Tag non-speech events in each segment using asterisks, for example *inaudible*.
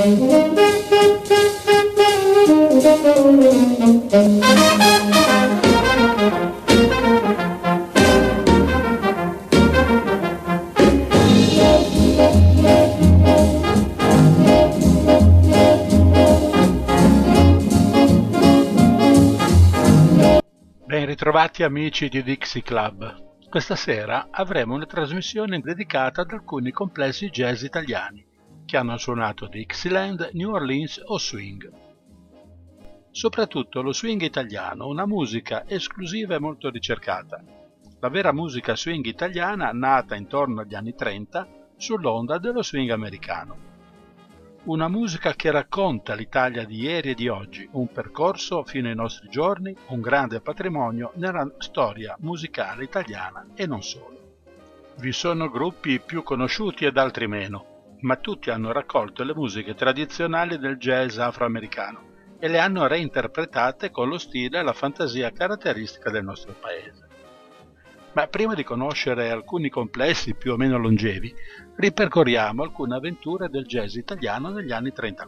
Ben ritrovati amici di Dixie Club. Questa sera avremo una trasmissione dedicata ad alcuni complessi jazz italiani che hanno suonato Dixieland, New Orleans o swing. Soprattutto lo swing italiano, una musica esclusiva e molto ricercata. La vera musica swing italiana nata intorno agli anni 30 sull'onda dello swing americano. Una musica che racconta l'Italia di ieri e di oggi, un percorso fino ai nostri giorni, un grande patrimonio nella storia musicale italiana e non solo. Vi sono gruppi più conosciuti ed altri meno, ma tutti hanno raccolto le musiche tradizionali del jazz afroamericano e le hanno reinterpretate con lo stile e la fantasia caratteristica del nostro paese. Ma prima di conoscere alcuni complessi più o meno longevi, ripercorriamo alcune avventure del jazz italiano negli anni 30-40.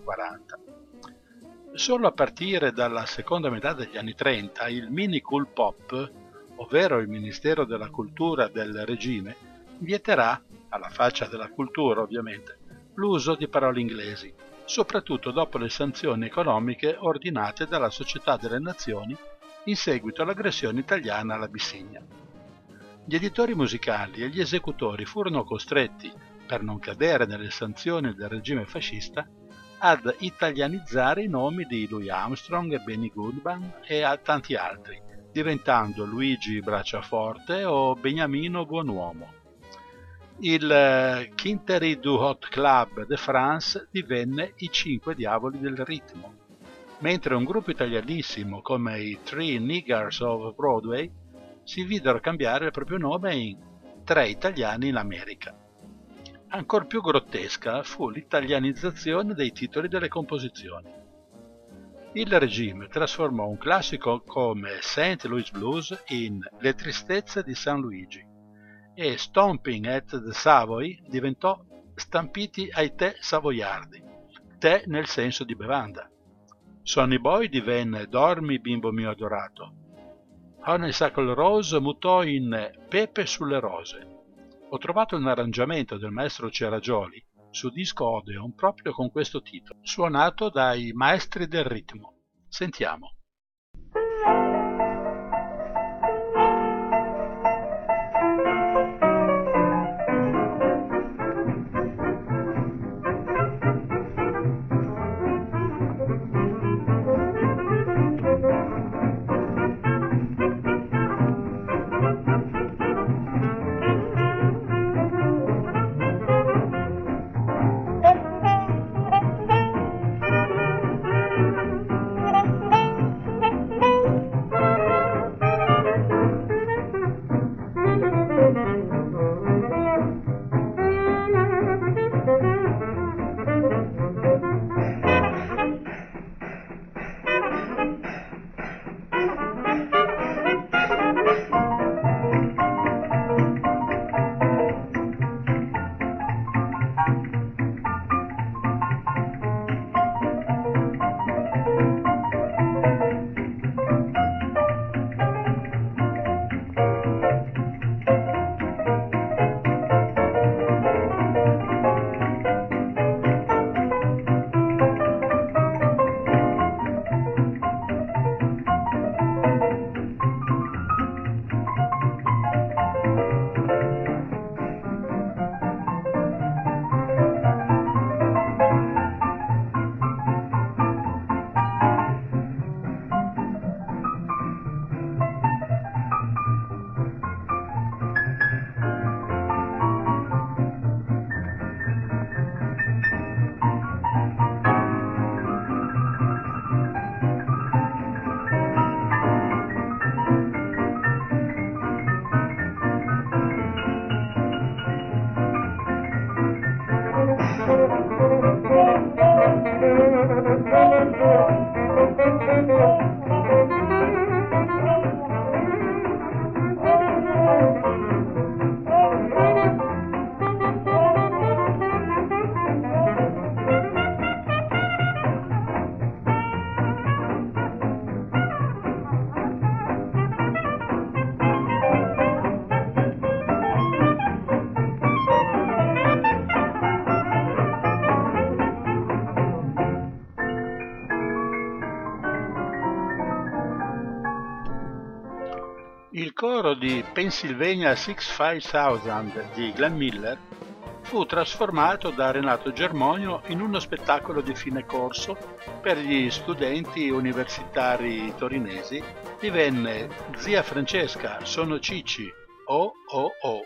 Solo a partire dalla seconda metà degli anni 30 il mini cool pop, ovvero il Ministero della Cultura del regime, vieterà, alla faccia della cultura ovviamente, l'uso di parole inglesi, soprattutto dopo le sanzioni economiche ordinate dalla Società delle Nazioni in seguito all'aggressione italiana all'Abissinia. Gli editori musicali e gli esecutori furono costretti, per non cadere nelle sanzioni del regime fascista, ad italianizzare i nomi di Louis Armstrong Benny Goodman e a tanti altri, diventando Luigi Bracciaforte o Beniamino Buonuomo. Il Quinterie du Hot Club de France divenne i Cinque Diavoli del Ritmo, mentre un gruppo italianissimo come i Three Niggers of Broadway si videro cambiare il proprio nome in Tre Italiani in America. Ancor più grottesca fu l'italianizzazione dei titoli delle composizioni. Il regime trasformò un classico come St. Louis Blues in Le tristezze di San Luigi e Stomping at the Savoy diventò Stampiti ai tè savoiardi, tè nel senso di bevanda. Sonny Boy divenne Dormi bimbo mio adorato, Honeysuckle Rose mutò in Pepe sulle rose. Ho trovato un arrangiamento del maestro Ceragioli su disco Odeon proprio con questo titolo, suonato dai maestri del ritmo. Sentiamo. Pennsylvania 65000 di Glenn Miller fu trasformato da Renato Germonio in uno spettacolo di fine corso per gli studenti universitari torinesi. Divenne Zia Francesca, sono Cicci, oh oh oh.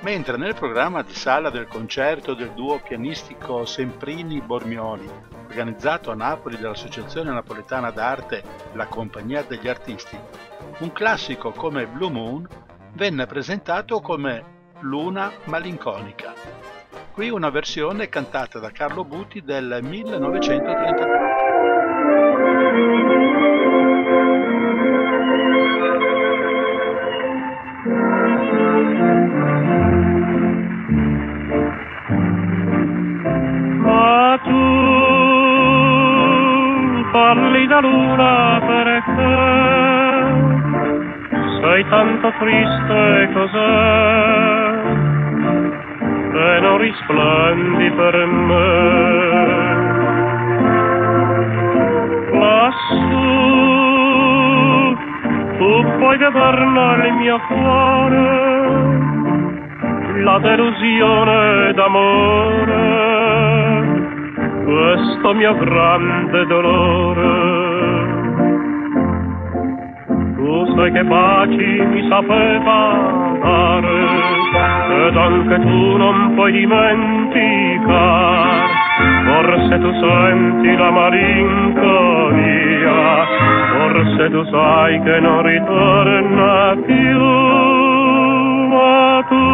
Mentre nel programma di sala del concerto del duo pianistico Semprini-Bormioli, organizzato a Napoli dall'Associazione Napoletana d'Arte La Compagnia degli Artisti, un classico come Blue Moon venne presentato come Luna malinconica. Qui una versione cantata da Carlo Buti del 1934. Luna perché sei tanto triste cos'è? e non risplendi per me. Lassù tu puoi vederne il mio cuore, la delusione d'amore, questo mio grande dolore. Tu sai che baci mi sapeva dare ed anche tu non puoi dimenticare. Forse tu senti la malinconia, forse tu sai che non ritorna più, ma tu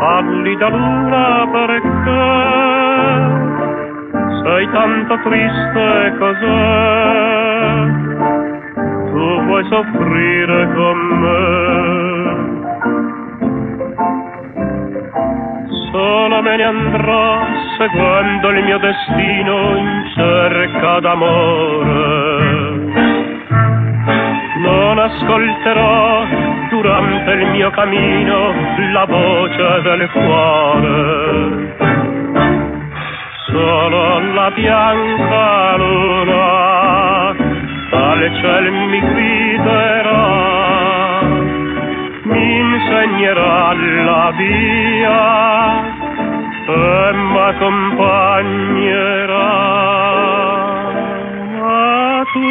parli da luna perché sei tanto triste cos'è? Tu vuoi soffrire con me? sola me ne andrò seguendo il mio destino in cerca d'amore. Non ascolterò durante il mio cammino la voce del cuore. Solo la bianca luna dal ciel mi griderà mi insegnerà la via e m'accompagnerà. Ma tu,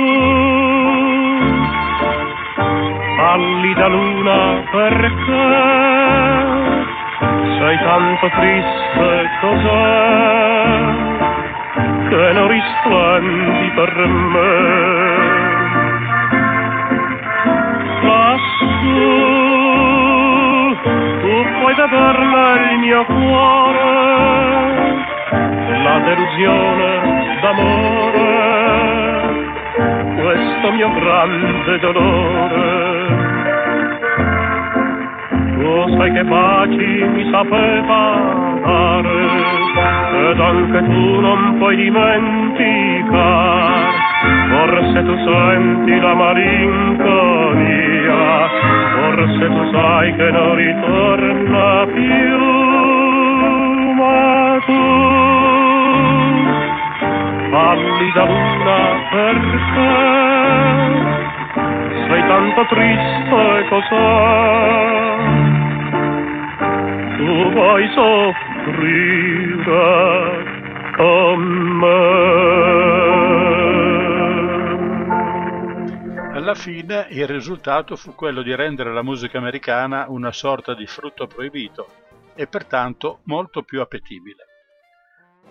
pallida luna, perché sei tanto triste cos'è che non risplendi per me? Lassù puoi vederla il mio cuore, la delusione d'amore, questo mio grande dolore. Tu sai che baci mi sapeva dare, ed anche tu non puoi dimenticare, forse tu senti la malinconia, forse tu sai che non ritorna più, ma tu parli da luna perché sei tanto triste cos'è? Tu vuoi soffrire con me. Fine il risultato fu quello di rendere la musica americana una sorta di frutto proibito e pertanto molto più appetibile.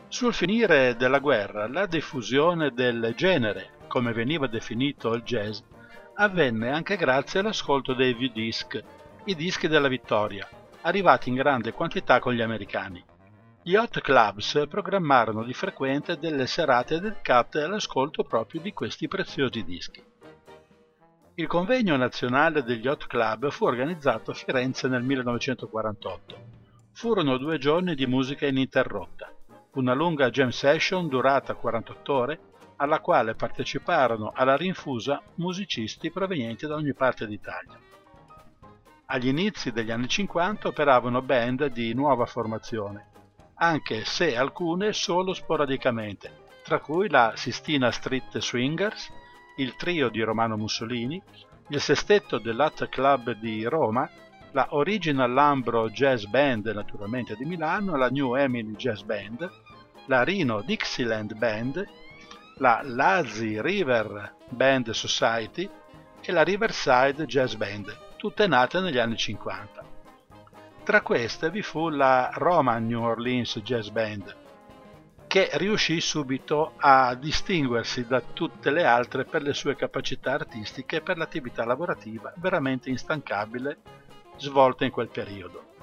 Sul finire della guerra la diffusione del genere, come veniva definito il jazz, avvenne anche grazie all'ascolto dei V-Disc, i dischi della vittoria, arrivati in grande quantità con gli americani. Gli hot clubs programmarono di frequente delle serate dedicate all'ascolto proprio di questi preziosi dischi. Il convegno nazionale degli Hot Club fu organizzato a Firenze nel 1948. Furono due giorni di musica ininterrotta, una lunga jam session durata 48 ore alla quale parteciparono alla rinfusa musicisti provenienti da ogni parte d'Italia. Agli inizi degli anni 50 operavano band di nuova formazione, anche se alcune solo sporadicamente, tra cui la Sistina Street Swingers, il trio di Romano Mussolini, il sestetto dell'Art Club di Roma, la Original Lambro Jazz Band naturalmente di Milano, la New Emily Jazz Band, la Rino Dixieland Band, la Lazy River Band Society e la Riverside Jazz Band, tutte nate negli anni 50. Tra queste vi fu la Roma New Orleans Jazz Band, che riuscì subito a distinguersi da tutte le altre per le sue capacità artistiche e per l'attività lavorativa veramente instancabile svolta in quel periodo.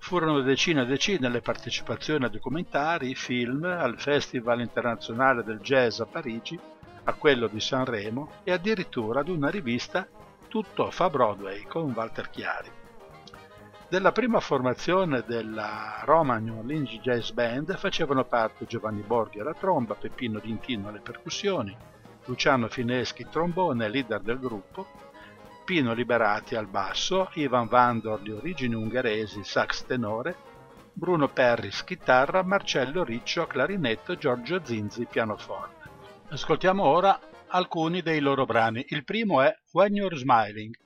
Furono decine e decine le partecipazioni a documentari, film, al Festival internazionale del jazz a Parigi, a quello di Sanremo e addirittura ad una rivista Tutto fa Broadway con Walter Chiari. Della prima formazione della Roma New Orleans Jazz Band facevano parte Giovanni Borghi alla tromba, Peppino Dintino alle percussioni, Luciano Fineschi trombone, leader del gruppo, Pino Liberati al basso, Ivan Vandor di origini ungheresi, sax tenore, Bruno Perris chitarra, Marcello Riccio clarinetto, Giorgio Zinzi pianoforte. Ascoltiamo ora alcuni dei loro brani. Il primo è When You're Smiling.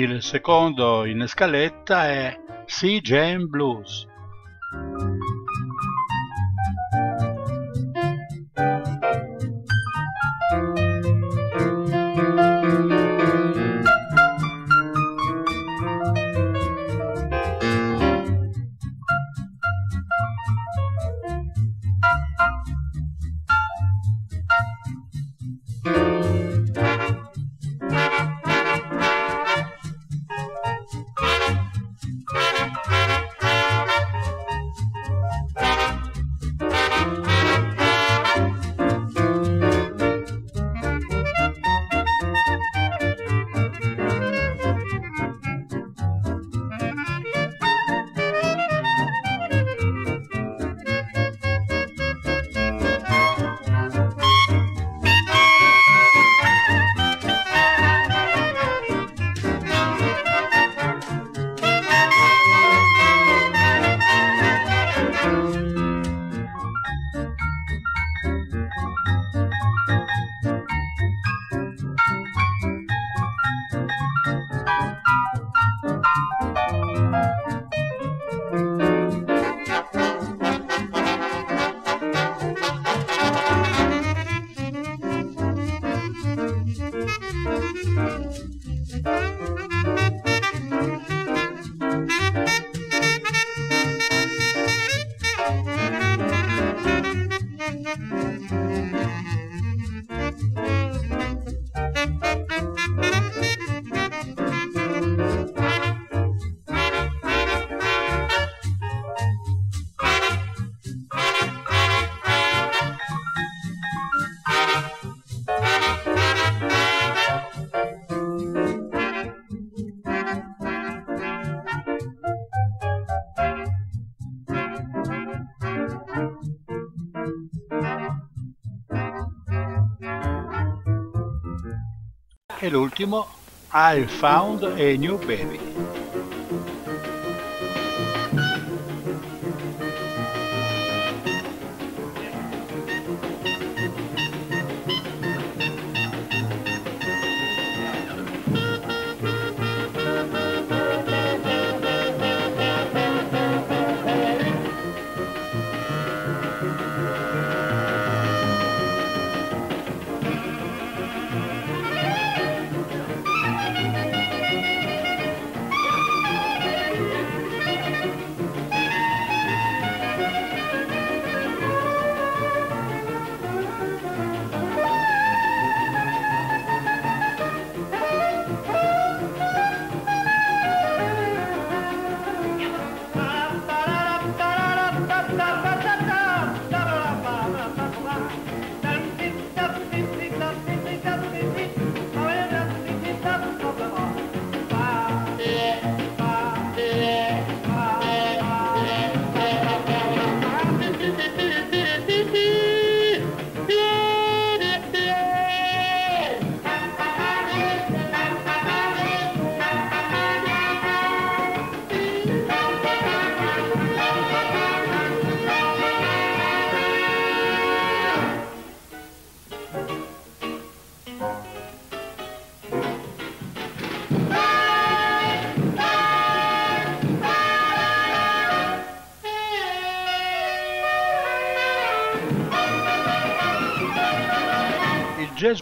Il secondo in scaletta è Sea Jam Blues. E l'ultimo I Found a New Baby.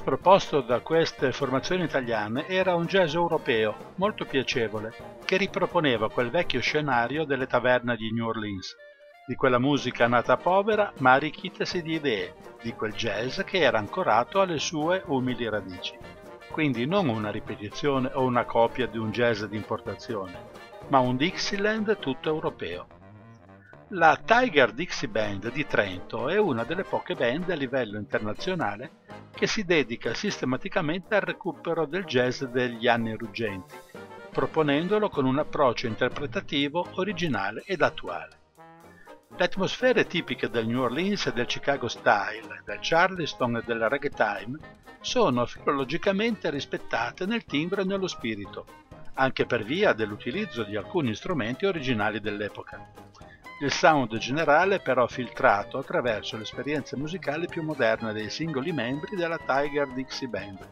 Proposto da queste formazioni italiane era un jazz europeo, molto piacevole, che riproponeva quel vecchio scenario delle taverne di New Orleans, di quella musica nata povera ma arricchitasi di idee, di quel jazz che era ancorato alle sue umili radici. Quindi non una ripetizione o una copia di un jazz di importazione, ma un Dixieland tutto europeo. La Tiger Dixie Band di Trento è una delle poche band a livello internazionale che si dedica sistematicamente al recupero del jazz degli anni ruggenti, proponendolo con un approccio interpretativo originale ed attuale. Le atmosfere tipiche del New Orleans e del Chicago Style, del Charleston e del Ragtime sono filologicamente rispettate nel timbro e nello spirito, anche per via dell'utilizzo di alcuni strumenti originali dell'epoca. Il sound generale è però filtrato attraverso l'esperienza musicale più moderna dei singoli membri della Tiger Dixie Band,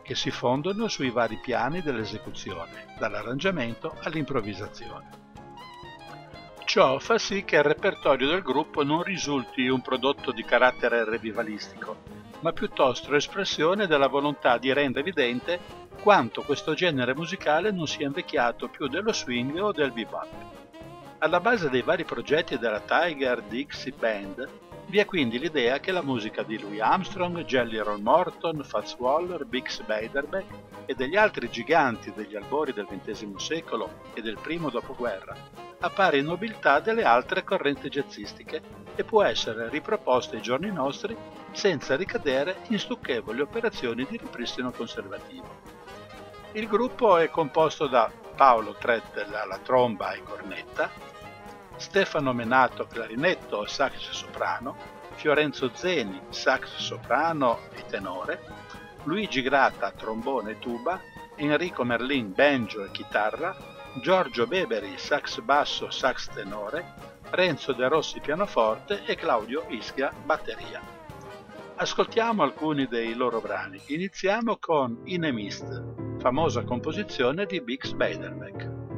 che si fondono sui vari piani dell'esecuzione, dall'arrangiamento all'improvvisazione. Ciò fa sì che il repertorio del gruppo non risulti un prodotto di carattere revivalistico, ma piuttosto espressione della volontà di rendere evidente quanto questo genere musicale non sia invecchiato più dello swing o del bebop. Alla base dei vari progetti della Tiger Dixie Band vi è quindi l'idea che la musica di Louis Armstrong, Jelly Roll Morton, Fats Waller, Bix Beiderbecke e degli altri giganti degli albori del XX secolo e del primo dopoguerra appare in nobiltà delle altre correnti jazzistiche e può essere riproposta ai giorni nostri senza ricadere in stucchevoli operazioni di ripristino conservativo. Il gruppo è composto da Paolo Trettel alla tromba e cornetta, Stefano Menato clarinetto e sax soprano, Fiorenzo Zeni sax soprano e tenore, Luigi Grata trombone e tuba, Enrico Merlin banjo e chitarra, Giorgio Beberi sax basso sax tenore, Renzo De Rossi pianoforte e Claudio Ischia batteria. Ascoltiamo alcuni dei loro brani. Iniziamo con Inemist, famosa composizione di Bix Beiderbecke.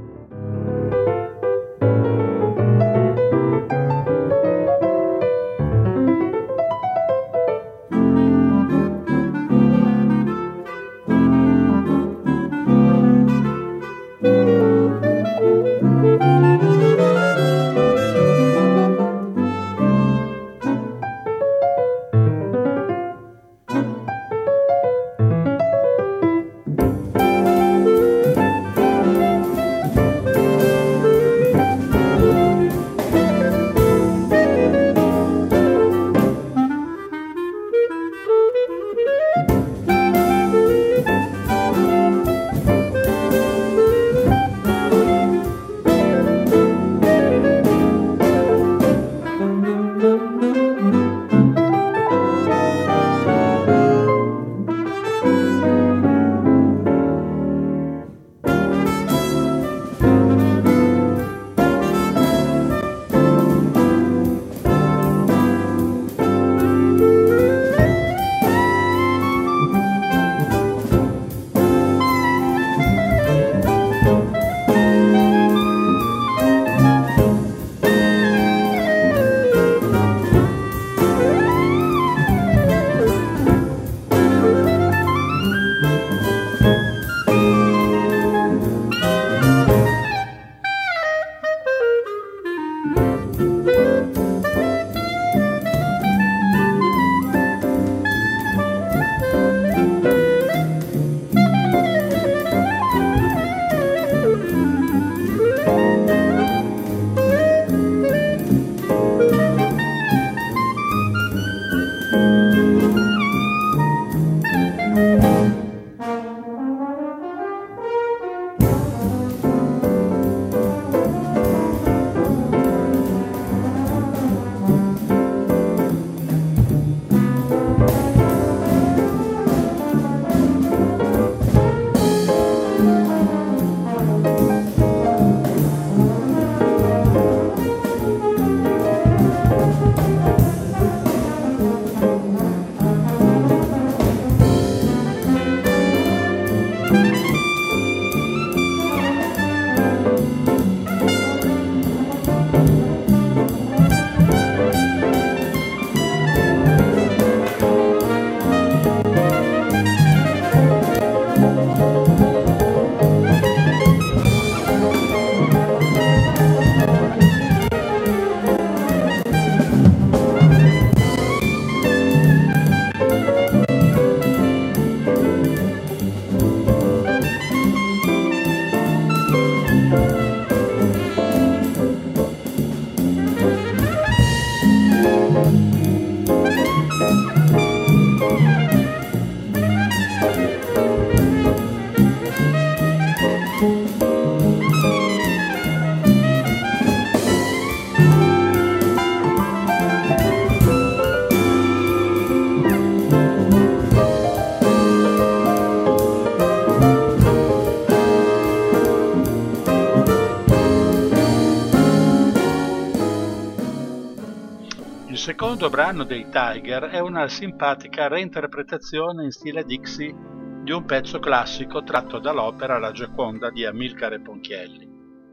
Secondo brano dei Tiger è una simpatica reinterpretazione in stile Dixie di un pezzo classico tratto dall'opera La Gioconda di Amilcare Ponchielli,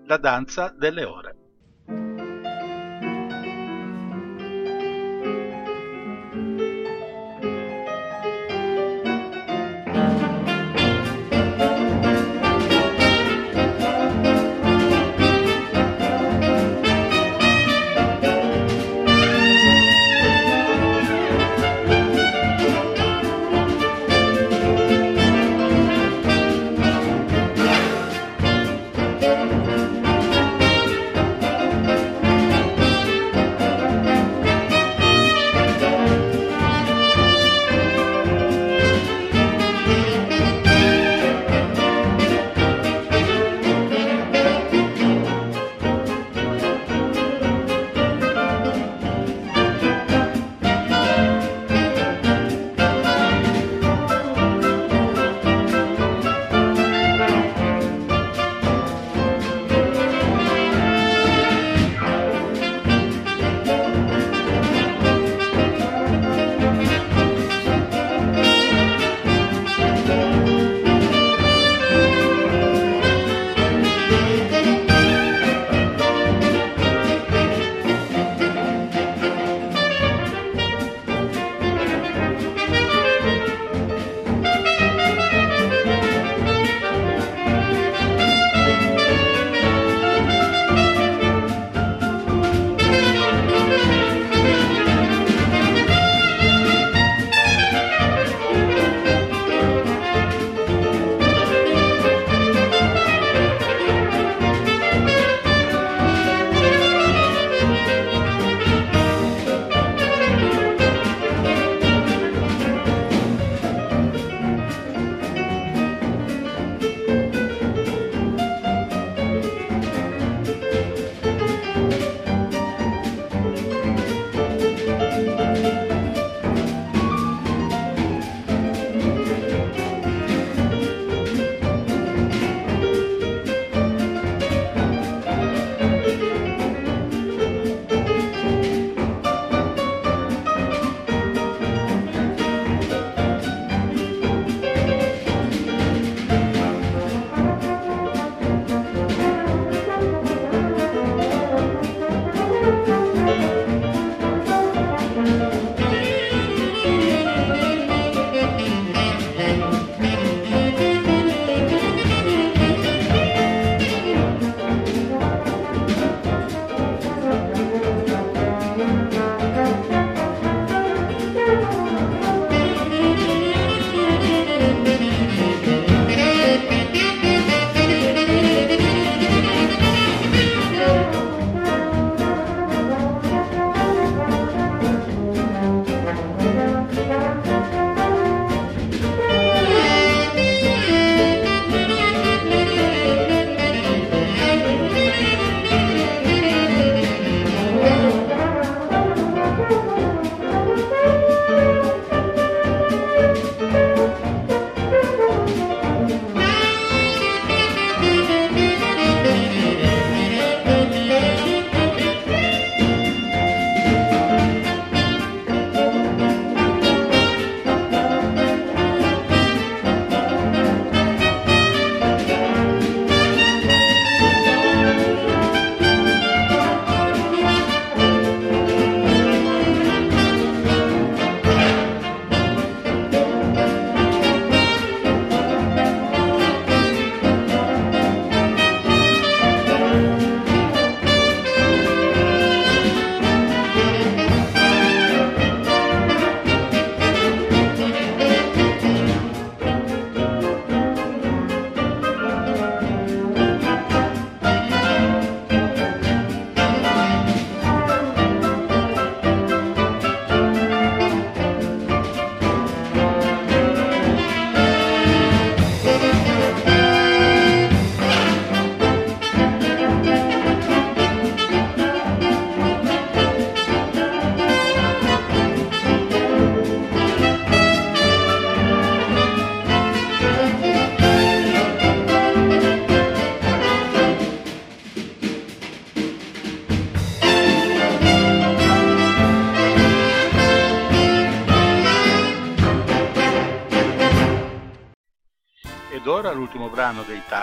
La danza delle ore.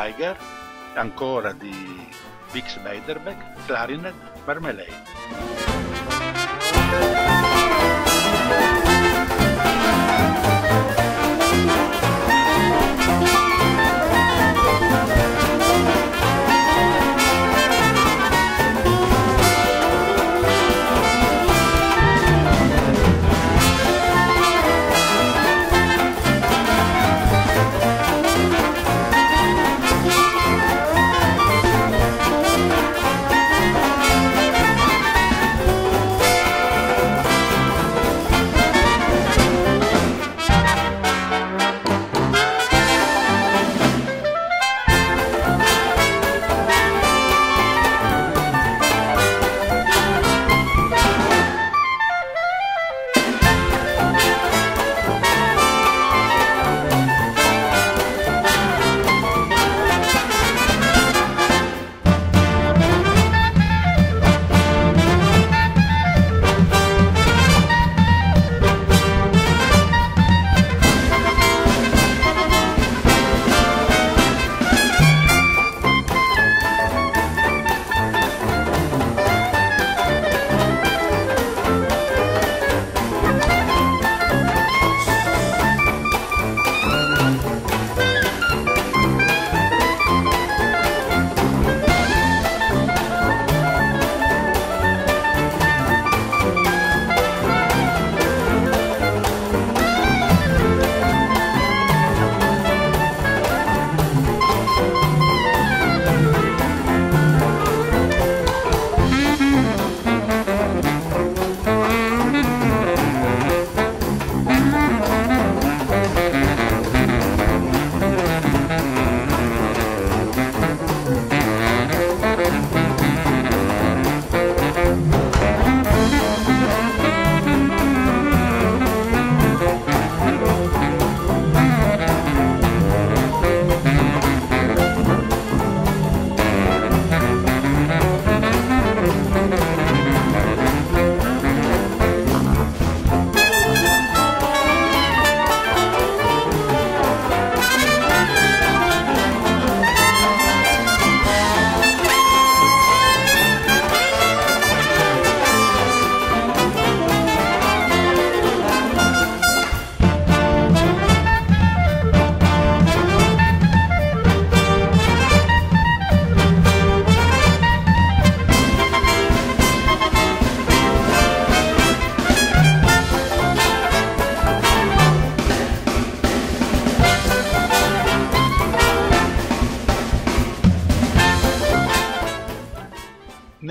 Tiger, ancora di Bix Beiderbecke, Clarinet, Marmalade.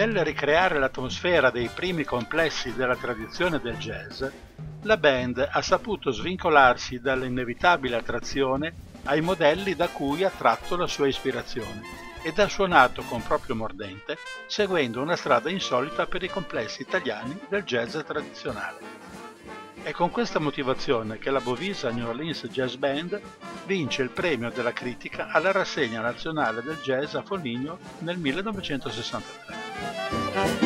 Nel ricreare l'atmosfera dei primi complessi della tradizione del jazz, la band ha saputo svincolarsi dall'inevitabile attrazione ai modelli da cui ha tratto la sua ispirazione ed ha suonato con proprio mordente, seguendo una strada insolita per i complessi italiani del jazz tradizionale. È con questa motivazione che la Bovisa New Orleans Jazz Band vince il premio della critica alla rassegna nazionale del jazz a Foligno nel 1963. Thank you.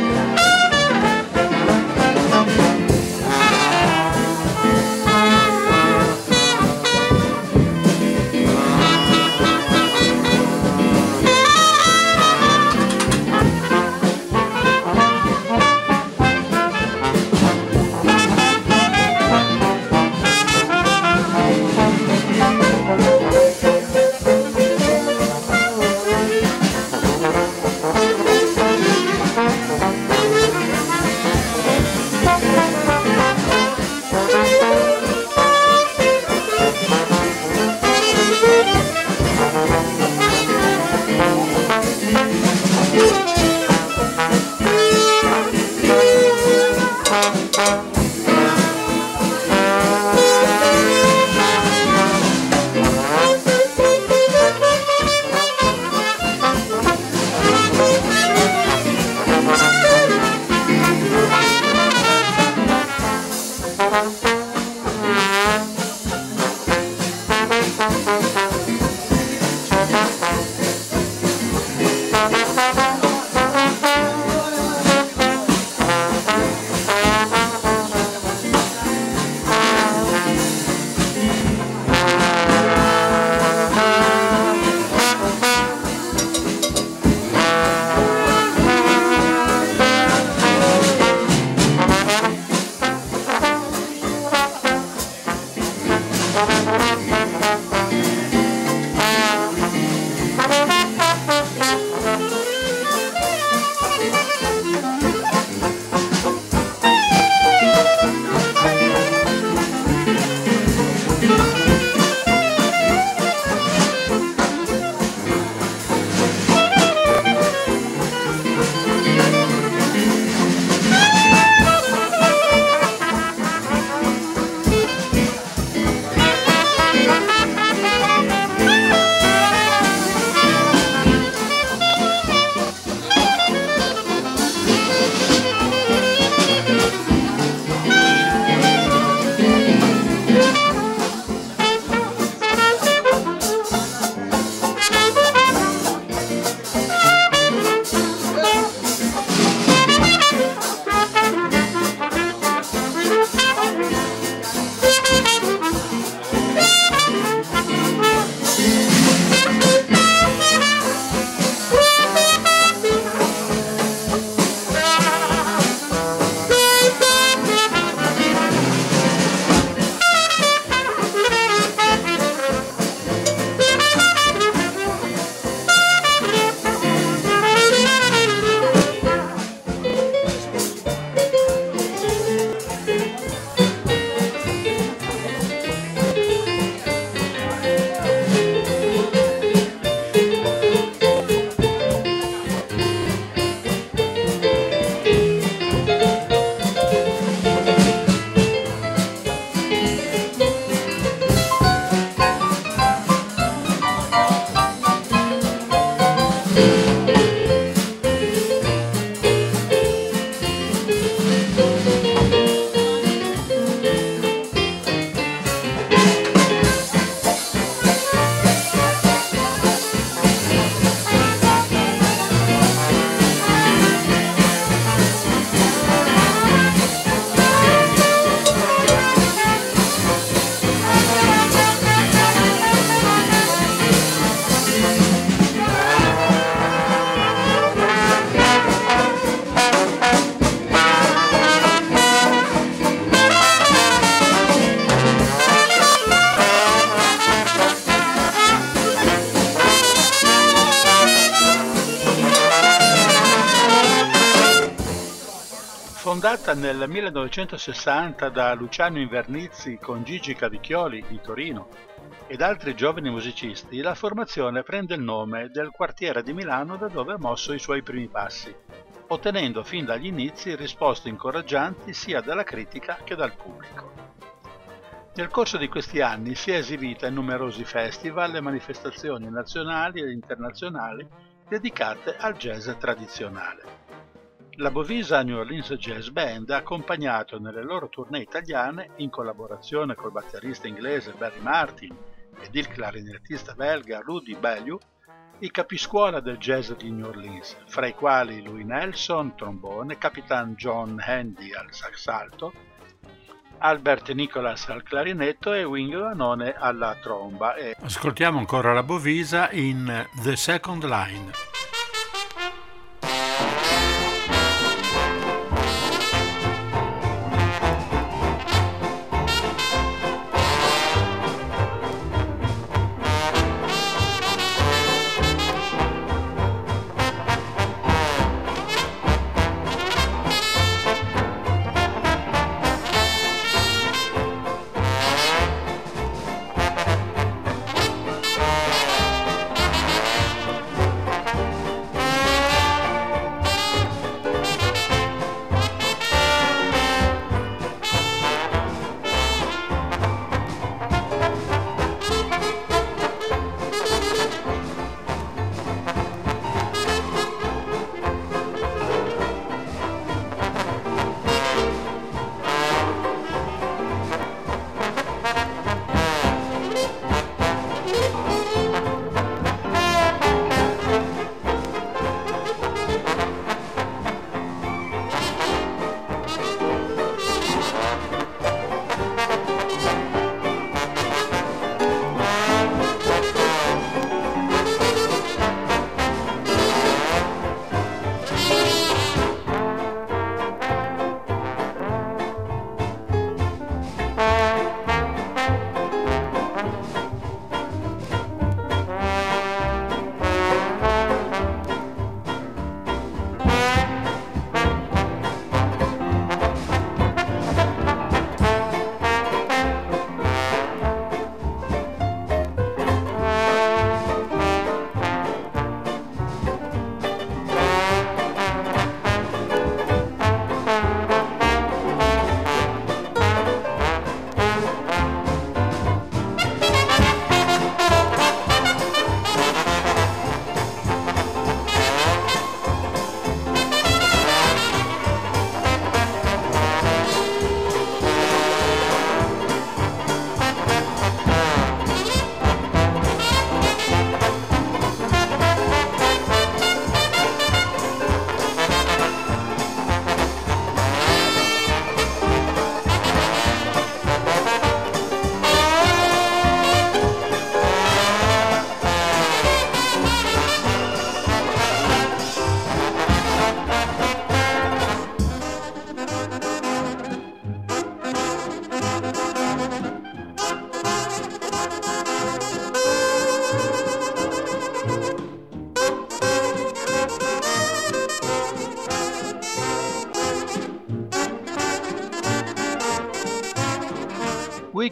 Nel 1960 da Luciano Invernizzi con Gigi Cavicchioli di Torino ed altri giovani musicisti, la formazione prende il nome del quartiere di Milano da dove ha mosso i suoi primi passi, ottenendo fin dagli inizi risposte incoraggianti sia dalla critica che dal pubblico. Nel corso di questi anni si è esibita in numerosi festival e manifestazioni nazionali ed internazionali dedicate al jazz tradizionale. La Bovisa New Orleans Jazz Band ha accompagnato nelle loro tournée italiane, in collaborazione col batterista inglese Barry Martin ed il clarinettista belga Rudy Bellew, i capiscuola del jazz di New Orleans, fra i quali Louis Nelson, trombone, Capitan John Handy al sax alto, Albert Nicholas al clarinetto e Wing Vanone alla tromba. Ascoltiamo ancora la Bovisa in The Second Line.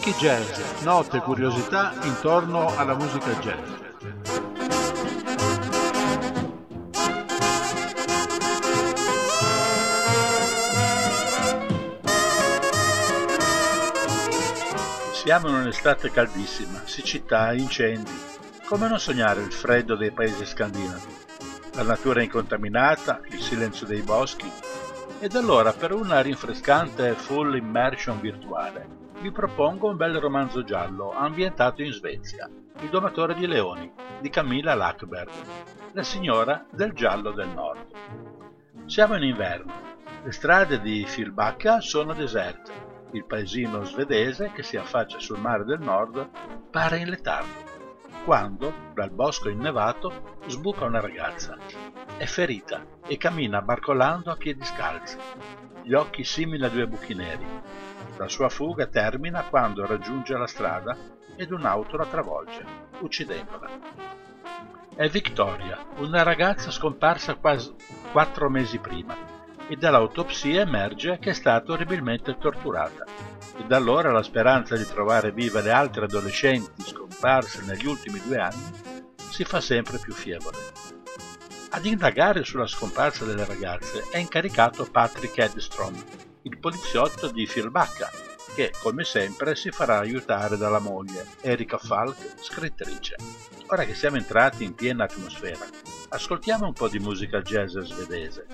Wiki Jazz, note e curiosità intorno alla musica jazz. Siamo in un'estate caldissima, siccità incendi. Come non sognare il freddo dei paesi scandinavi? La natura incontaminata, il silenzio dei boschi. Ed allora per una rinfrescante full immersion virtuale vi propongo un bel romanzo giallo ambientato in Svezia, Il domatore di leoni, di Camilla Lackberg, la signora del giallo del nord. Siamo in inverno, le strade di Filbacca sono deserte, il paesino svedese che si affaccia sul mare del nord pare in letargo, quando, dal bosco innevato, sbuca una ragazza. È ferita e cammina barcolando a piedi scalzi, gli occhi simili a due buchi neri, la sua fuga termina quando raggiunge la strada ed un'auto la travolge, uccidendola. È Victoria, una ragazza scomparsa quasi quattro mesi prima, e dall'autopsia emerge che è stata orribilmente torturata. E da allora la speranza di trovare vive le altre adolescenti scomparse negli ultimi due anni si fa sempre più fievole. Ad indagare sulla scomparsa delle ragazze è incaricato Patrick Edstrom, il poliziotto di Filbacca, che come sempre si farà aiutare dalla moglie, Erika Falk, scrittrice. Ora che siamo entrati in piena atmosfera, ascoltiamo un po' di musica jazz svedese.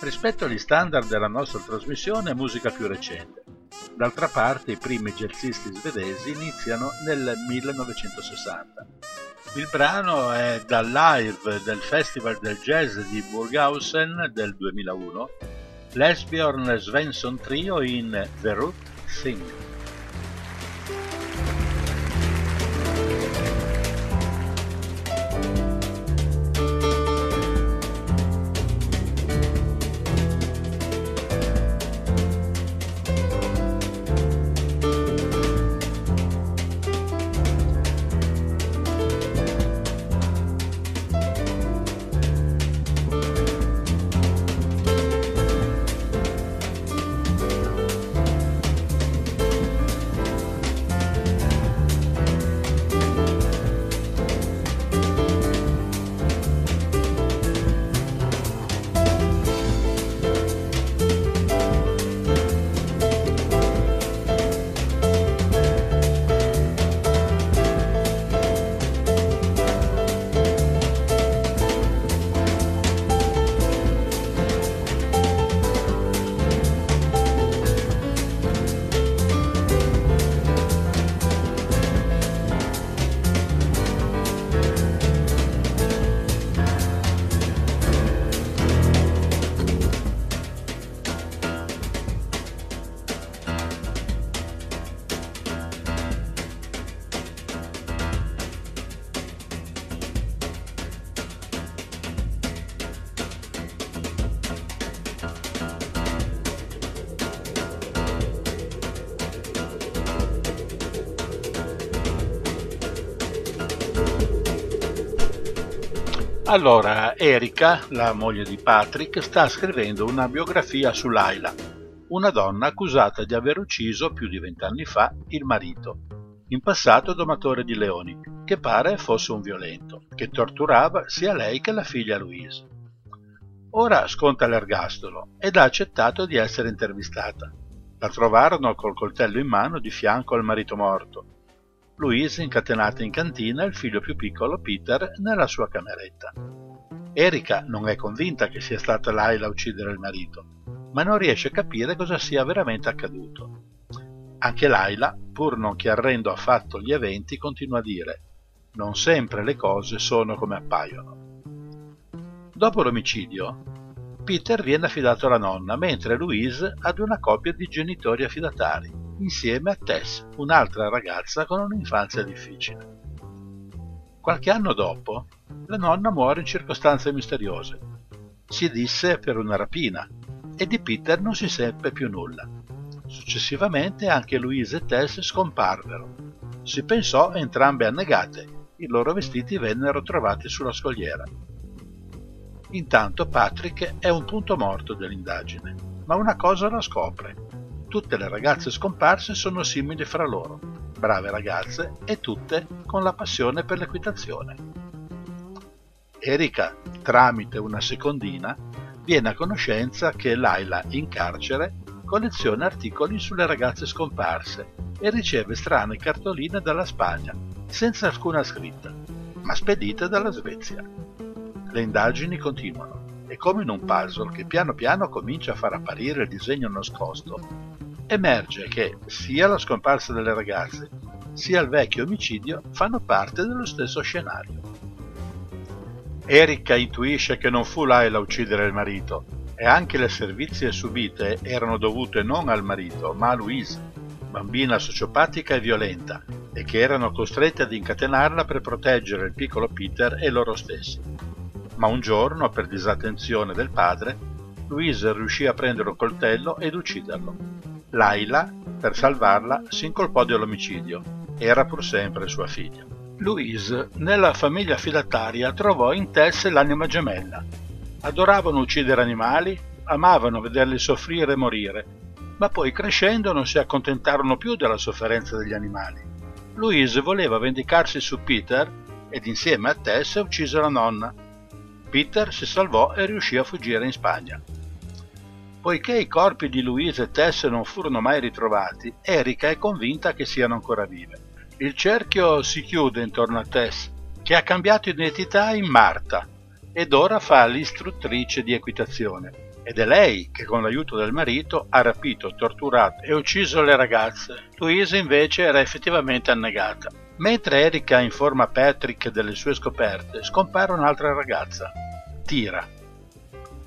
Rispetto agli standard della nostra trasmissione è musica più recente. D'altra parte i primi jazzisti svedesi iniziano nel 1960. Il brano è dal live del Festival del Jazz di Burghausen del 2001, Lesbjorn Svensson Trio in The Root Sing. Allora, Erika, la moglie di Patrick, sta scrivendo una biografia su Laila, una donna accusata di aver ucciso più di vent'anni fa il marito, in passato domatore di leoni, che pare fosse un violento, che torturava sia lei che la figlia Louise. Ora sconta l'ergastolo ed ha accettato di essere intervistata. La trovarono col coltello in mano di fianco al marito morto Louise incatenata in cantina e il figlio più piccolo, Peter, nella sua cameretta. Erika non è convinta che sia stata Laila a uccidere il marito, ma non riesce a capire cosa sia veramente accaduto. Anche Laila, pur non chiarendo affatto gli eventi, continua a dire non sempre le cose sono come appaiono. Dopo l'omicidio, Peter viene affidato alla nonna, mentre Louise ad una coppia di genitori affidatari insieme a Tess, un'altra ragazza con un'infanzia difficile. Qualche anno dopo, la nonna muore in circostanze misteriose. Si disse per una rapina e di Peter non si seppe più nulla. Successivamente anche Louise e Tess scomparvero. Si pensò entrambe annegate, i loro vestiti vennero trovati sulla scogliera. Intanto Patrick è un punto morto dell'indagine, ma una cosa la scopre tutte le ragazze scomparse sono simili fra loro, brave ragazze e tutte con la passione per l'equitazione. Erika, tramite una secondina, viene a conoscenza che Laila in carcere colleziona articoli sulle ragazze scomparse e riceve strane cartoline dalla Spagna, senza alcuna scritta, ma spedite dalla Svezia. Le indagini continuano e come in un puzzle che piano piano comincia a far apparire il disegno nascosto, emerge che sia la scomparsa delle ragazze sia il vecchio omicidio fanno parte dello stesso scenario. Erika intuisce che non fu Laila a uccidere il marito e anche le servizie subite erano dovute non al marito ma a Louise, bambina sociopatica e violenta, e che erano costrette ad incatenarla per proteggere il piccolo Peter e loro stessi. Ma un giorno, per disattenzione del padre, Louise riuscì a prendere un coltello ed ucciderlo. Laila, per salvarla, si incolpò dell'omicidio. Era pur sempre sua figlia. Louise, nella famiglia filataria, trovò in Tess l'anima gemella. Adoravano uccidere animali amavano vederli soffrire e morire, ma poi crescendo non si accontentarono più della sofferenza degli animali. Louise voleva vendicarsi su Peter ed insieme a Tess uccise la nonna. Peter si salvò e riuscì a fuggire in Spagna. Poiché i corpi di Louise e Tess non furono mai ritrovati, Erika è convinta che siano ancora vive. Il cerchio si chiude intorno a Tess, che ha cambiato identità in Marta ed ora fa l'istruttrice di equitazione. Ed è lei che con l'aiuto del marito ha rapito, torturato e ucciso le ragazze. Louise invece era effettivamente annegata. Mentre Erika informa Patrick delle sue scoperte, scompare un'altra ragazza, Tira.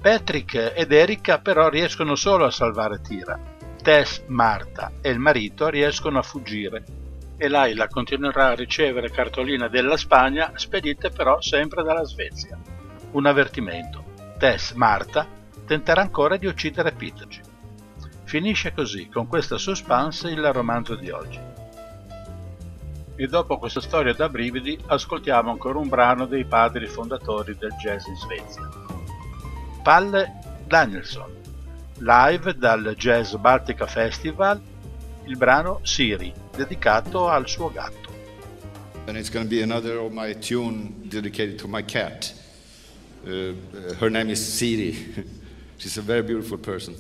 Patrick ed Erika però riescono solo a salvare Tira. Tess, Marta e il marito riescono a fuggire e Laila continuerà a ricevere cartoline della Spagna spedite però sempre dalla Svezia. Un avvertimento. Tess, Marta tenterà ancora di uccidere Peter. Finisce così, con questa suspense, il romanzo di oggi. E dopo questa storia da brividi, ascoltiamo ancora un brano dei padri fondatori del jazz in Svezia. Palle Danielson, live dal Jazz Baltica Festival, il brano Siri, dedicato al suo gatto. And it's going to be another of my tune dedicated to my cat. Uh, her name is Siri. *laughs* She's a very beautiful person.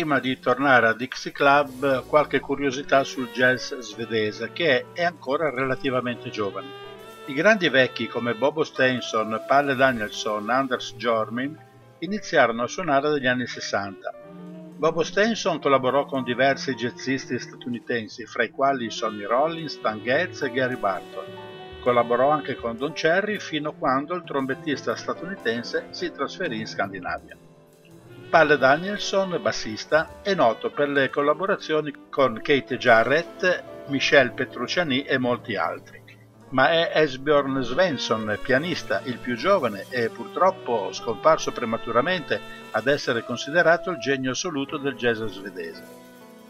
Prima di tornare a Dixie Club, qualche curiosità sul jazz svedese, che è ancora relativamente giovane. I grandi vecchi come Bobo Steinson, Palle Danielson, Anders Jormin iniziarono a suonare negli anni 60. Bobo Steinson collaborò con diversi jazzisti statunitensi, fra i quali Sonny Rollins, Stan Getz e Gary Barton Collaborò anche con Don Cherry fino a quando il trombettista statunitense si trasferì in Scandinavia. Palle Danielson, bassista, è noto per le collaborazioni con Kate Jarrett, Michel Petrucciani e molti altri. Ma è Esbjörn Svensson, pianista, il più giovane e purtroppo scomparso prematuramente ad essere considerato il genio assoluto del jazz svedese.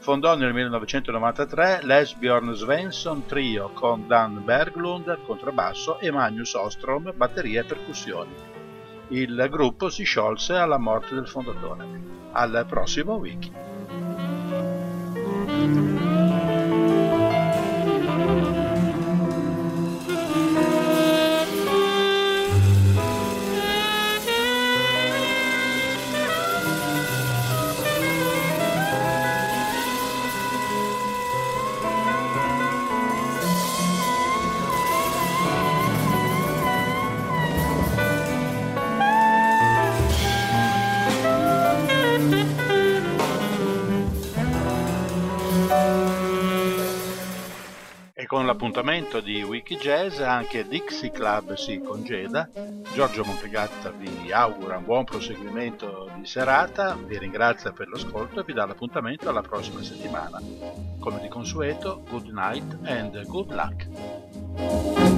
Fondò nel 1993 l'Esbjörn Svensson Trio con Dan Berglund contrabbasso e Magnus Ostrom batteria e percussioni. Il gruppo si sciolse alla morte del fondatore. Al prossimo wiki. L'appuntamento di Wikijazz anche Dixie Club si congeda. Giorgio Montegatta vi augura un buon proseguimento di serata, vi ringrazia per l'ascolto e vi dà l'appuntamento alla prossima settimana. Come di consueto, good night and good luck.